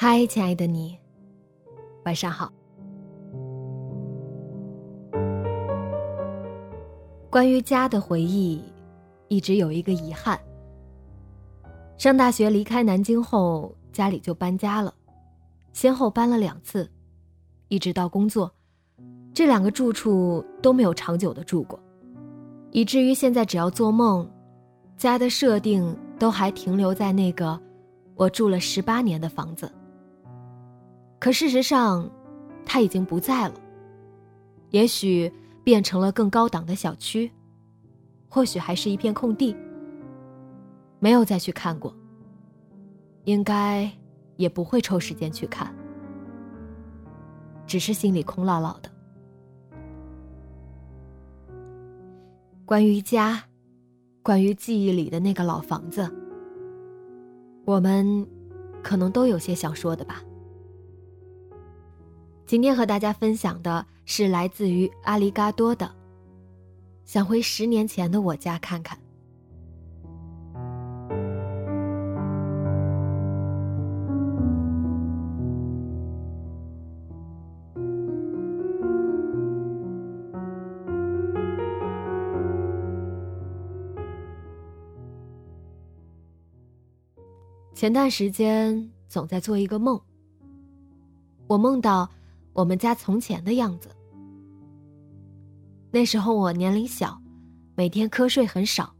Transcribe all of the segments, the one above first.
嗨，亲爱的你，晚上好。关于家的回忆，一直有一个遗憾。上大学离开南京后，家里就搬家了，先后搬了两次，一直到工作，这两个住处都没有长久的住过，以至于现在只要做梦，家的设定都还停留在那个我住了十八年的房子。可事实上，他已经不在了。也许变成了更高档的小区，或许还是一片空地。没有再去看过，应该也不会抽时间去看。只是心里空落落的。关于家，关于记忆里的那个老房子，我们可能都有些想说的吧。今天和大家分享的是来自于阿里嘎多的，想回十年前的我家看看。前段时间总在做一个梦，我梦到。我们家从前的样子。那时候我年龄小，每天瞌睡很少，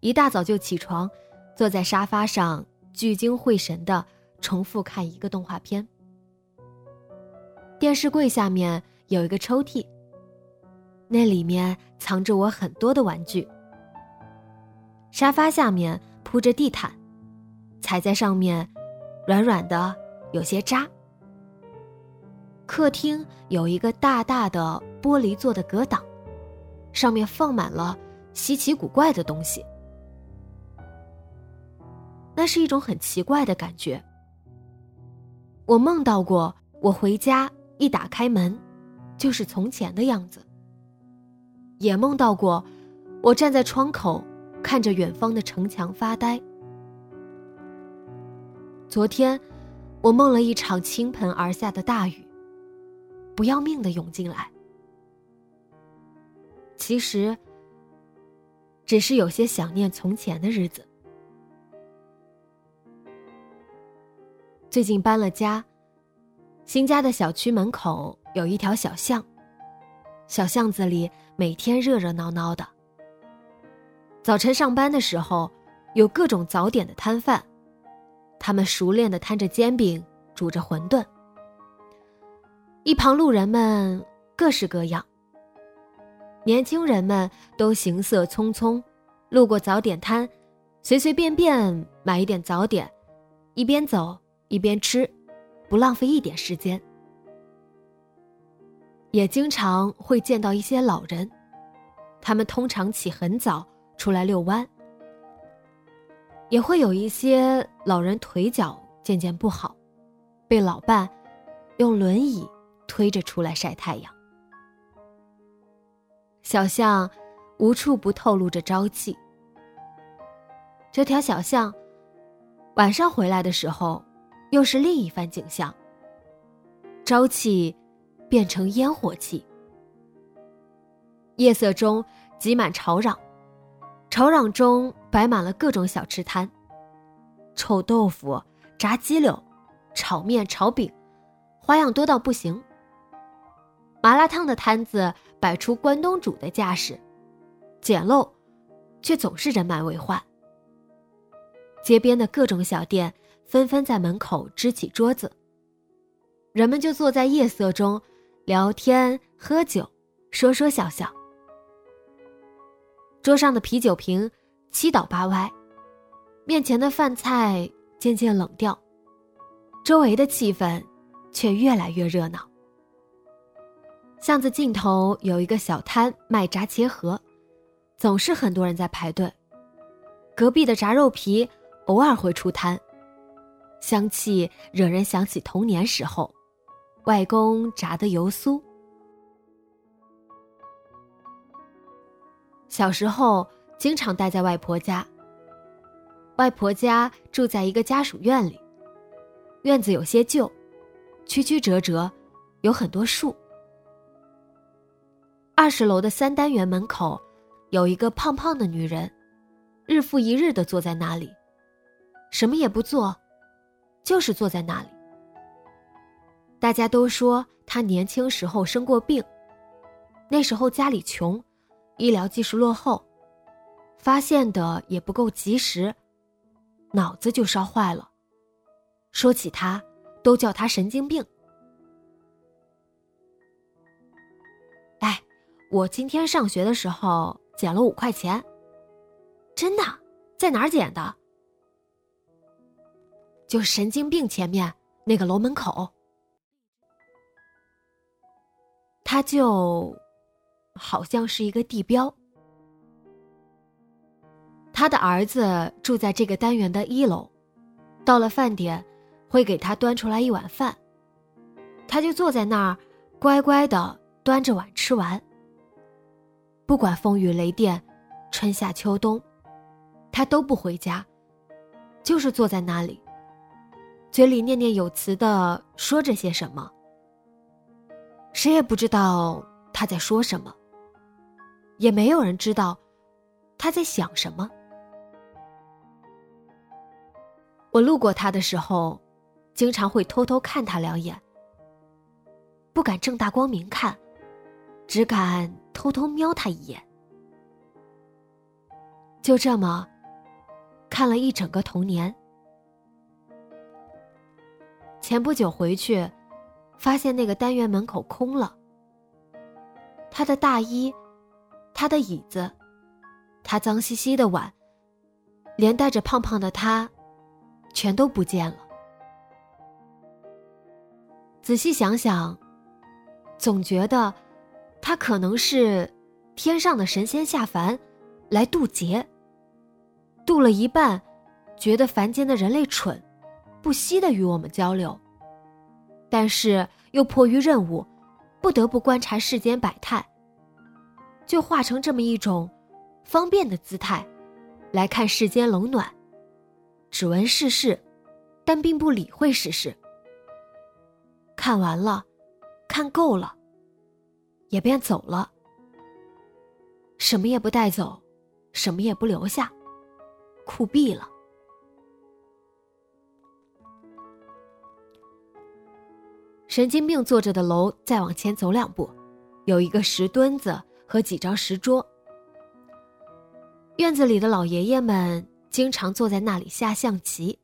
一大早就起床，坐在沙发上聚精会神的重复看一个动画片。电视柜下面有一个抽屉，那里面藏着我很多的玩具。沙发下面铺着地毯，踩在上面，软软的，有些扎。客厅有一个大大的玻璃做的隔挡，上面放满了稀奇古怪的东西。那是一种很奇怪的感觉。我梦到过，我回家一打开门，就是从前的样子。也梦到过，我站在窗口，看着远方的城墙发呆。昨天，我梦了一场倾盆而下的大雨。不要命的涌进来，其实只是有些想念从前的日子。最近搬了家，新家的小区门口有一条小巷，小巷子里每天热热闹闹的。早晨上班的时候，有各种早点的摊贩，他们熟练的摊着煎饼，煮着馄饨。一旁路人们各式各样，年轻人们都行色匆匆，路过早点摊，随随便便买一点早点，一边走一边吃，不浪费一点时间。也经常会见到一些老人，他们通常起很早出来遛弯，也会有一些老人腿脚渐渐不好，被老伴用轮椅。推着出来晒太阳，小巷无处不透露着朝气。这条小巷晚上回来的时候，又是另一番景象。朝气变成烟火气，夜色中挤满吵嚷，吵嚷中摆满了各种小吃摊，臭豆腐、炸鸡柳、炒面、炒饼，花样多到不行。麻辣烫的摊子摆出关东煮的架势，简陋，却总是人满为患。街边的各种小店纷纷在门口支起桌子，人们就坐在夜色中聊天、喝酒、说说笑笑。桌上的啤酒瓶七倒八歪，面前的饭菜渐渐冷掉，周围的气氛却越来越热闹。巷子尽头有一个小摊卖炸茄盒，总是很多人在排队。隔壁的炸肉皮偶尔会出摊，香气惹人想起童年时候，外公炸的油酥。小时候经常待在外婆家。外婆家住在一个家属院里，院子有些旧，曲曲折折，有很多树。二十楼的三单元门口，有一个胖胖的女人，日复一日的坐在那里，什么也不做，就是坐在那里。大家都说她年轻时候生过病，那时候家里穷。医疗技术落后，发现的也不够及时，脑子就烧坏了。说起他，都叫他神经病。我今天上学的时候捡了五块钱，真的，在哪儿捡的？就神经病前面那个楼门口。他就。好像是一个地标。他的儿子住在这个单元的一楼，到了饭点，会给他端出来一碗饭，他就坐在那儿，乖乖的端着碗吃完。不管风雨雷电，春夏秋冬，他都不回家，就是坐在那里，嘴里念念有词的说着些什么，谁也不知道他在说什么。也没有人知道他在想什么。我路过他的时候，经常会偷偷看他两眼，不敢正大光明看，只敢偷偷瞄他一眼。就这么看了一整个童年。前不久回去，发现那个单元门口空了，他的大衣。他的椅子，他脏兮兮的碗，连带着胖胖的他，全都不见了。仔细想想，总觉得他可能是天上的神仙下凡来渡劫，渡了一半，觉得凡间的人类蠢，不惜的与我们交流，但是又迫于任务，不得不观察世间百态。就化成这么一种方便的姿态，来看世间冷暖，只闻世事，但并不理会世事。看完了，看够了，也便走了，什么也不带走，什么也不留下，酷毙了。神经病坐着的楼，再往前走两步，有一个石墩子。和几张石桌，院子里的老爷爷们经常坐在那里下象棋。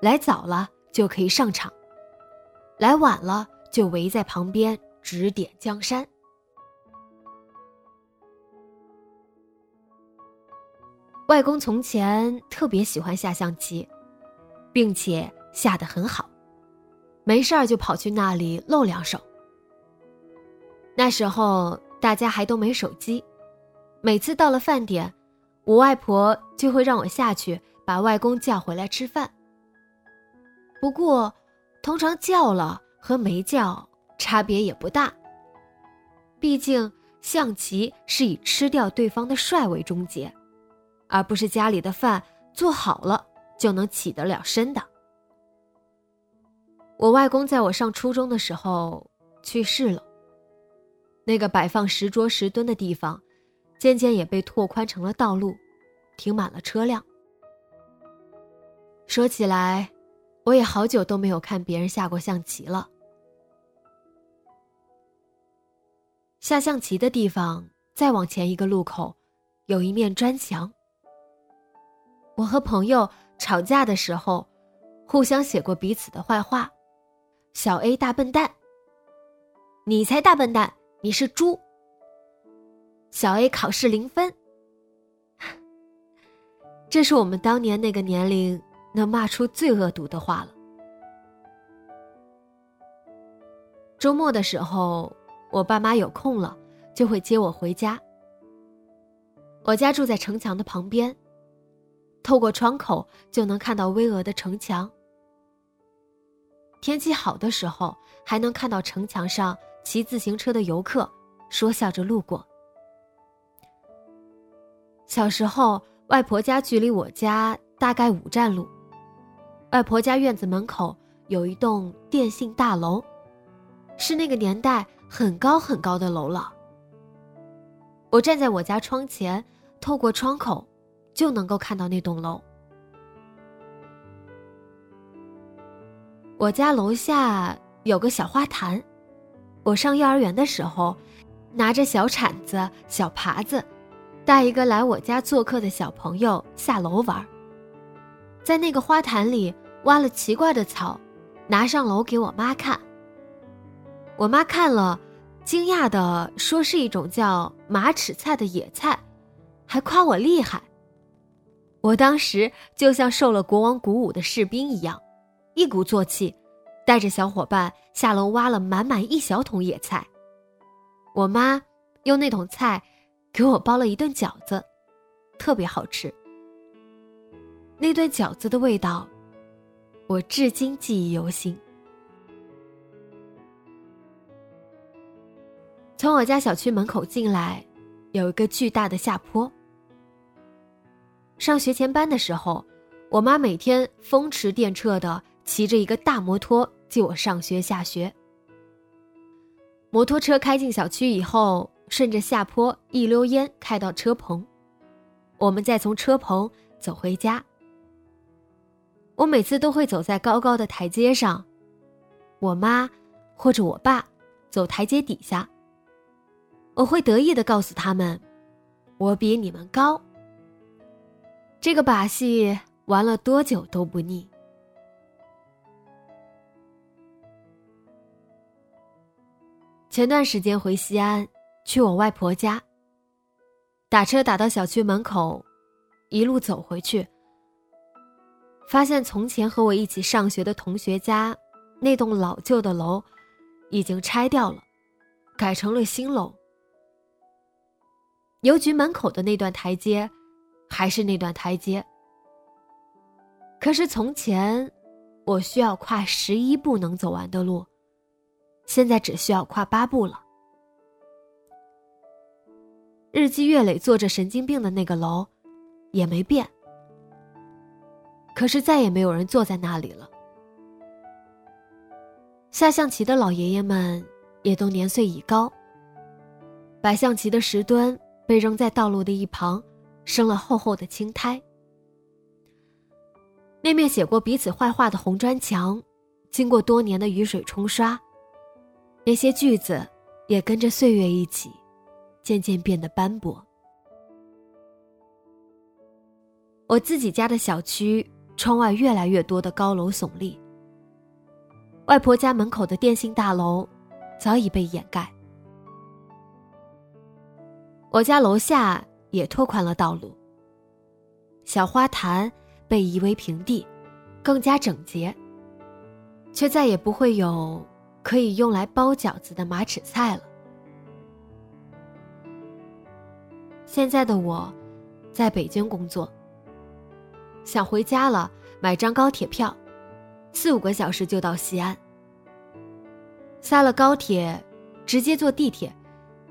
来早了就可以上场，来晚了就围在旁边指点江山。外公从前特别喜欢下象棋，并且下得很好，没事儿就跑去那里露两手。那时候。大家还都没手机，每次到了饭点，我外婆就会让我下去把外公叫回来吃饭。不过，通常叫了和没叫差别也不大。毕竟象棋是以吃掉对方的帅为终结，而不是家里的饭做好了就能起得了身的。我外公在我上初中的时候去世了。那个摆放石桌石墩的地方，渐渐也被拓宽成了道路，停满了车辆。说起来，我也好久都没有看别人下过象棋了。下象棋的地方再往前一个路口，有一面砖墙。我和朋友吵架的时候，互相写过彼此的坏话：“小 A 大笨蛋，你才大笨蛋，你是猪。”小 A 考试零分。这是我们当年那个年龄能骂出最恶毒的话了。周末的时候，我爸妈有空了，就会接我回家。我家住在城墙的旁边。透过窗口就能看到巍峨的城墙。天气好的时候，还能看到城墙上骑自行车的游客说笑着路过。小时候，外婆家距离我家大概五站路。外婆家院子门口有一栋电信大楼，是那个年代很高很高的楼了。我站在我家窗前，透过窗口。就能够看到那栋楼。我家楼下有个小花坛，我上幼儿园的时候，拿着小铲子、小耙子，带一个来我家做客的小朋友下楼玩。在那个花坛里挖了奇怪的草，拿上楼给我妈看。我妈看了，惊讶的说是一种叫马齿菜的野菜，还夸我厉害。我当时就像受了国王鼓舞的士兵一样，一鼓作气，带着小伙伴下楼挖了满满一小桶野菜。我妈用那桶菜给我包了一顿饺子，特别好吃。那顿饺子的味道，我至今记忆犹新。从我家小区门口进来，有一个巨大的下坡。上学前班的时候，我妈每天风驰电掣的骑着一个大摩托接我上学下学。摩托车开进小区以后，顺着下坡一溜烟开到车棚，我们再从车棚走回家。我每次都会走在高高的台阶上，我妈或者我爸走台阶底下，我会得意的告诉他们：“我比你们高。”这个把戏玩了多久都不腻。前段时间回西安，去我外婆家。打车打到小区门口，一路走回去，发现从前和我一起上学的同学家那栋老旧的楼已经拆掉了，改成了新楼。邮局门口的那段台阶。还是那段台阶。可是从前，我需要跨十一步能走完的路，现在只需要跨八步了。日积月累坐着神经病的那个楼，也没变。可是再也没有人坐在那里了。下象棋的老爷爷们也都年岁已高。摆象棋的石墩被扔在道路的一旁。生了厚厚的青苔，那面写过彼此坏话的红砖墙，经过多年的雨水冲刷，那些句子也跟着岁月一起，渐渐变得斑驳。我自己家的小区窗外越来越多的高楼耸立，外婆家门口的电信大楼早已被掩盖，我家楼下。也拓宽了道路。小花坛被夷为平地，更加整洁，却再也不会有可以用来包饺子的马齿菜了。现在的我，在北京工作。想回家了，买张高铁票，四五个小时就到西安。下了高铁，直接坐地铁，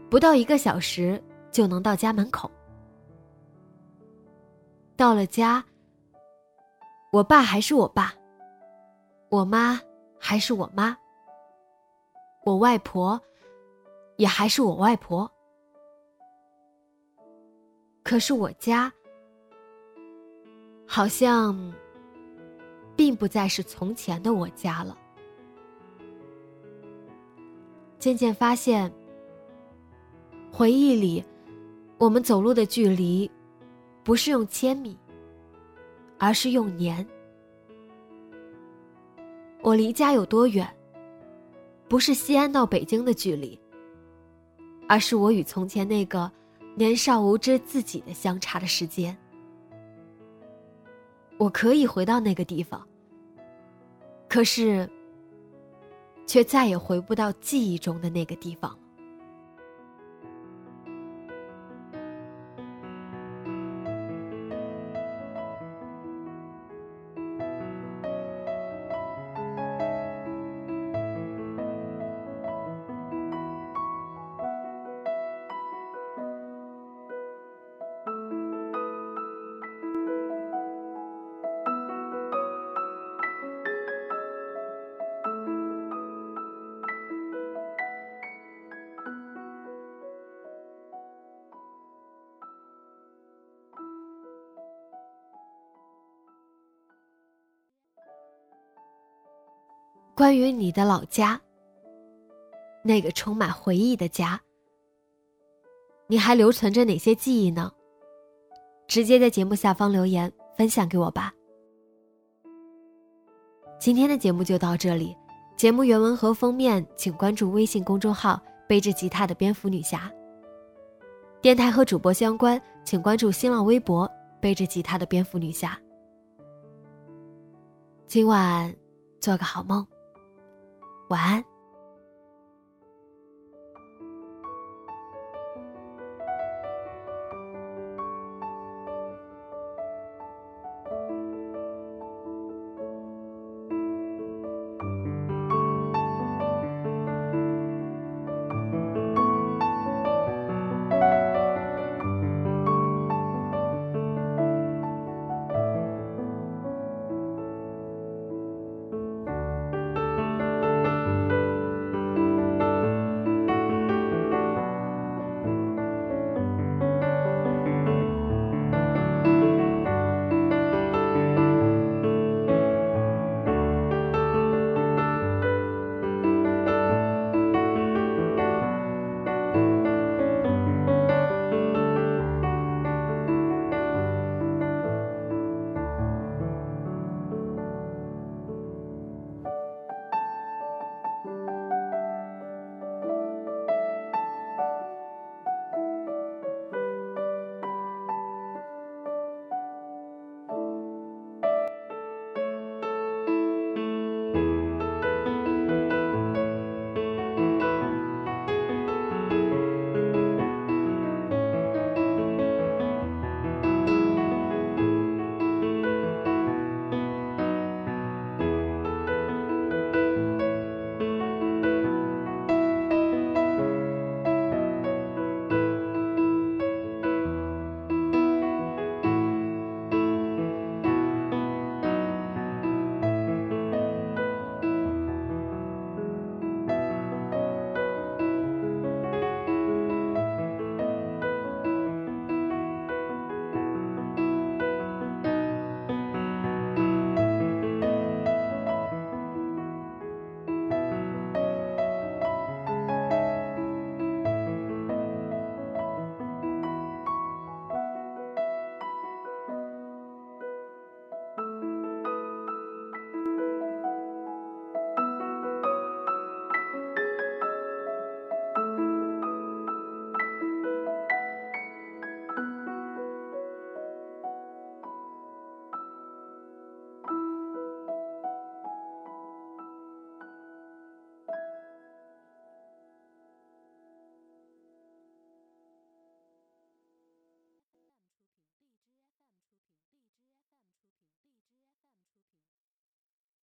不到一个小时就能到家门口。到了家，我爸还是我爸，我妈还是我妈，我外婆也还是我外婆。可是我家好像并不再是从前的我家了。渐渐发现，回忆里我们走路的距离不是用千米，而是用年。我离家有多远？不是西安到北京的距离，而是我与从前那个年少无知自己的相差的时间。我可以回到那个地方，可是，却再也回不到记忆中的那个地方。关于你的老家，那个充满回忆的家，你还留存着哪些记忆呢？直接在节目下方留言分享给我吧。今天的节目就到这里，节目原文和封面请关注微信公众号“背着吉他的蝙蝠女侠”。电台和主播相关，请关注新浪微博“背着吉他的蝙蝠女侠”。今晚做个好梦。晚安。